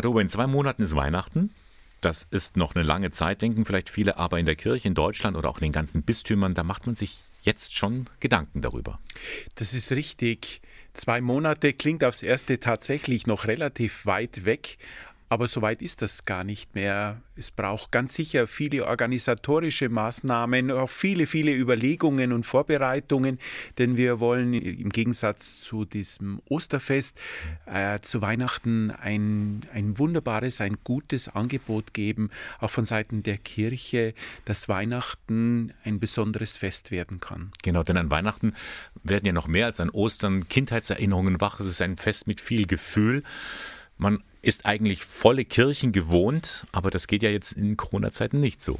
Pater in zwei Monaten ist Weihnachten. Das ist noch eine lange Zeit, denken vielleicht viele, aber in der Kirche in Deutschland oder auch in den ganzen Bistümern, da macht man sich jetzt schon Gedanken darüber. Das ist richtig. Zwei Monate klingt aufs erste tatsächlich noch relativ weit weg, aber so weit ist das gar nicht mehr. Es braucht ganz sicher viele organisatorische Maßnahmen, auch viele, viele Überlegungen und Vorbereitungen, denn wir wollen im Gegensatz zu diesem Osterfest äh, zu Weihnachten ein, ein wunderbares, ein gutes Angebot geben, auch von Seiten der Kirche, dass Weihnachten ein besonderes Fest werden kann. Genau, denn an Weihnachten werden ja noch mehr als an Ostern Kindheitserinnerungen wach. Es ist ein Fest mit viel Gefühl. Man ist eigentlich volle Kirchen gewohnt, aber das geht ja jetzt in Corona-Zeiten nicht so.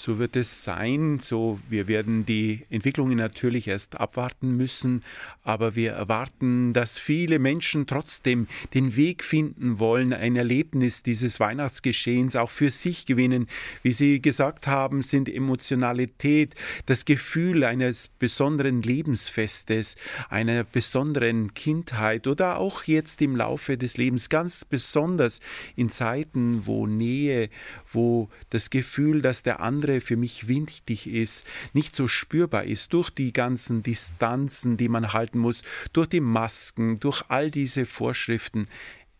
So wird es sein. So, wir werden die Entwicklungen natürlich erst abwarten müssen, aber wir erwarten, dass viele Menschen trotzdem den Weg finden wollen, ein Erlebnis dieses Weihnachtsgeschehens auch für sich gewinnen. Wie Sie gesagt haben, sind Emotionalität, das Gefühl eines besonderen Lebensfestes, einer besonderen Kindheit oder auch jetzt im Laufe des Lebens ganz besonders in Zeiten, wo Nähe, wo das Gefühl, dass der andere andere für mich wichtig ist, nicht so spürbar ist durch die ganzen Distanzen, die man halten muss, durch die Masken, durch all diese Vorschriften.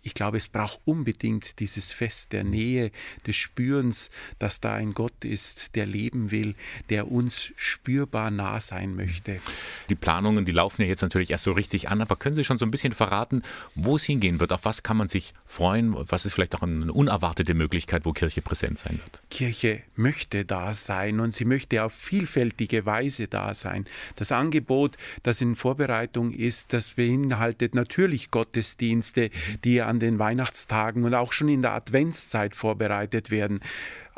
Ich glaube, es braucht unbedingt dieses Fest der Nähe, des Spürens, dass da ein Gott ist, der leben will, der uns spürbar nah sein möchte. Die Planungen, die laufen ja jetzt natürlich erst so richtig an, aber können Sie schon so ein bisschen verraten, wo es hingehen wird? Auf was kann man sich freuen? Was ist vielleicht auch eine unerwartete Möglichkeit, wo Kirche präsent sein wird? Kirche möchte da sein und sie möchte auf vielfältige Weise da sein. Das Angebot, das in Vorbereitung ist, das beinhaltet natürlich Gottesdienste, die an den Weihnachtstagen und auch schon in der Adventszeit vorbereitet werden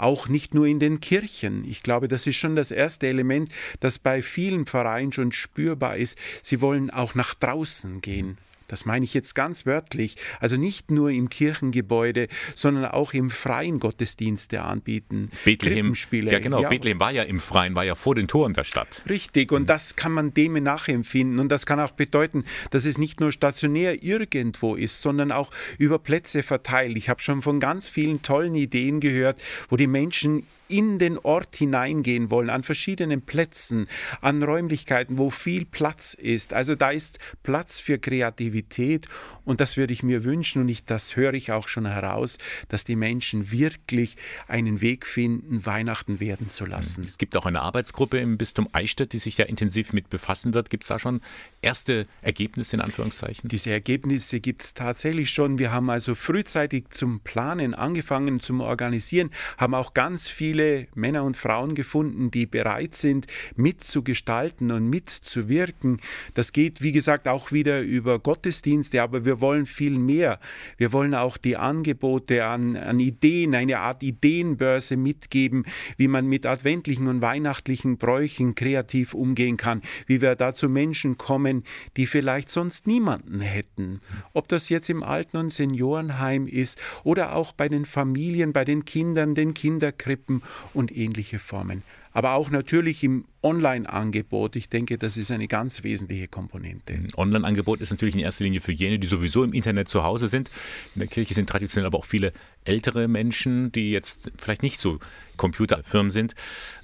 auch nicht nur in den Kirchen. Ich glaube, das ist schon das erste Element, das bei vielen Vereinen schon spürbar ist. Sie wollen auch nach draußen gehen. Das meine ich jetzt ganz wörtlich. Also nicht nur im Kirchengebäude, sondern auch im freien Gottesdienste anbieten. Bethlehem, ja genau, ja. Bethlehem war ja im Freien, war ja vor den Toren der Stadt. Richtig, und das kann man dem nachempfinden. Und das kann auch bedeuten, dass es nicht nur stationär irgendwo ist, sondern auch über Plätze verteilt. Ich habe schon von ganz vielen tollen Ideen gehört, wo die Menschen in den Ort hineingehen wollen, an verschiedenen Plätzen, an Räumlichkeiten, wo viel Platz ist. Also da ist Platz für Kreativität und das würde ich mir wünschen und ich, das höre ich auch schon heraus, dass die Menschen wirklich einen Weg finden, Weihnachten werden zu lassen. Es gibt auch eine Arbeitsgruppe im Bistum Eichstätt, die sich ja intensiv mit befassen wird. Gibt es da schon erste Ergebnisse in Anführungszeichen? Diese Ergebnisse gibt es tatsächlich schon. Wir haben also frühzeitig zum Planen angefangen, zum Organisieren, haben auch ganz viele viele Männer und Frauen gefunden, die bereit sind, mitzugestalten und mitzuwirken. Das geht, wie gesagt, auch wieder über Gottesdienste, aber wir wollen viel mehr. Wir wollen auch die Angebote an, an Ideen, eine Art Ideenbörse mitgeben, wie man mit adventlichen und weihnachtlichen Bräuchen kreativ umgehen kann, wie wir da zu Menschen kommen, die vielleicht sonst niemanden hätten. Ob das jetzt im Alten- und Seniorenheim ist oder auch bei den Familien, bei den Kindern, den Kinderkrippen und ähnliche Formen. Aber auch natürlich im Online-Angebot. Ich denke, das ist eine ganz wesentliche Komponente. Ein Online-Angebot ist natürlich in erster Linie für jene, die sowieso im Internet zu Hause sind. In der Kirche sind traditionell aber auch viele ältere Menschen, die jetzt vielleicht nicht so computerfirm sind.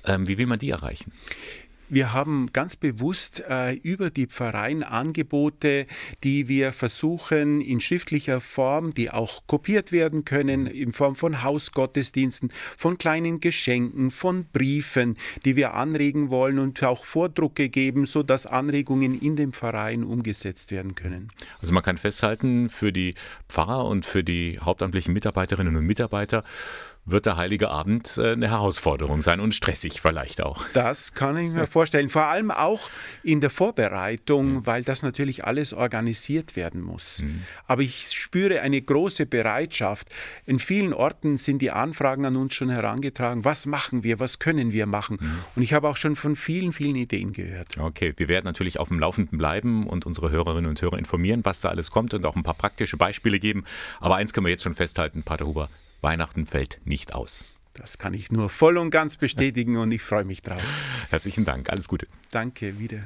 Ähm, wie will man die erreichen? Wir haben ganz bewusst äh, über die Pfarreien Angebote, die wir versuchen in schriftlicher Form, die auch kopiert werden können, in Form von Hausgottesdiensten, von kleinen Geschenken, von Briefen, die wir anregen wollen und auch Vordrucke geben, sodass Anregungen in den Pfarreien umgesetzt werden können. Also man kann festhalten, für die Pfarrer und für die hauptamtlichen Mitarbeiterinnen und Mitarbeiter wird der Heilige Abend äh, eine Herausforderung sein und stressig vielleicht auch. Das kann ich mir vorstellen. Vor allem auch in der Vorbereitung, mhm. weil das natürlich alles organisiert werden muss. Mhm. Aber ich spüre eine große Bereitschaft. In vielen Orten sind die Anfragen an uns schon herangetragen. Was machen wir? Was können wir machen? Mhm. Und ich habe auch schon von vielen, vielen Ideen gehört. Okay, wir werden natürlich auf dem Laufenden bleiben und unsere Hörerinnen und Hörer informieren, was da alles kommt und auch ein paar praktische Beispiele geben. Aber eins können wir jetzt schon festhalten, Pater Huber, Weihnachten fällt nicht aus. Das kann ich nur voll und ganz bestätigen und ich freue mich drauf. Herzlichen Dank. Alles Gute. Danke, wieder.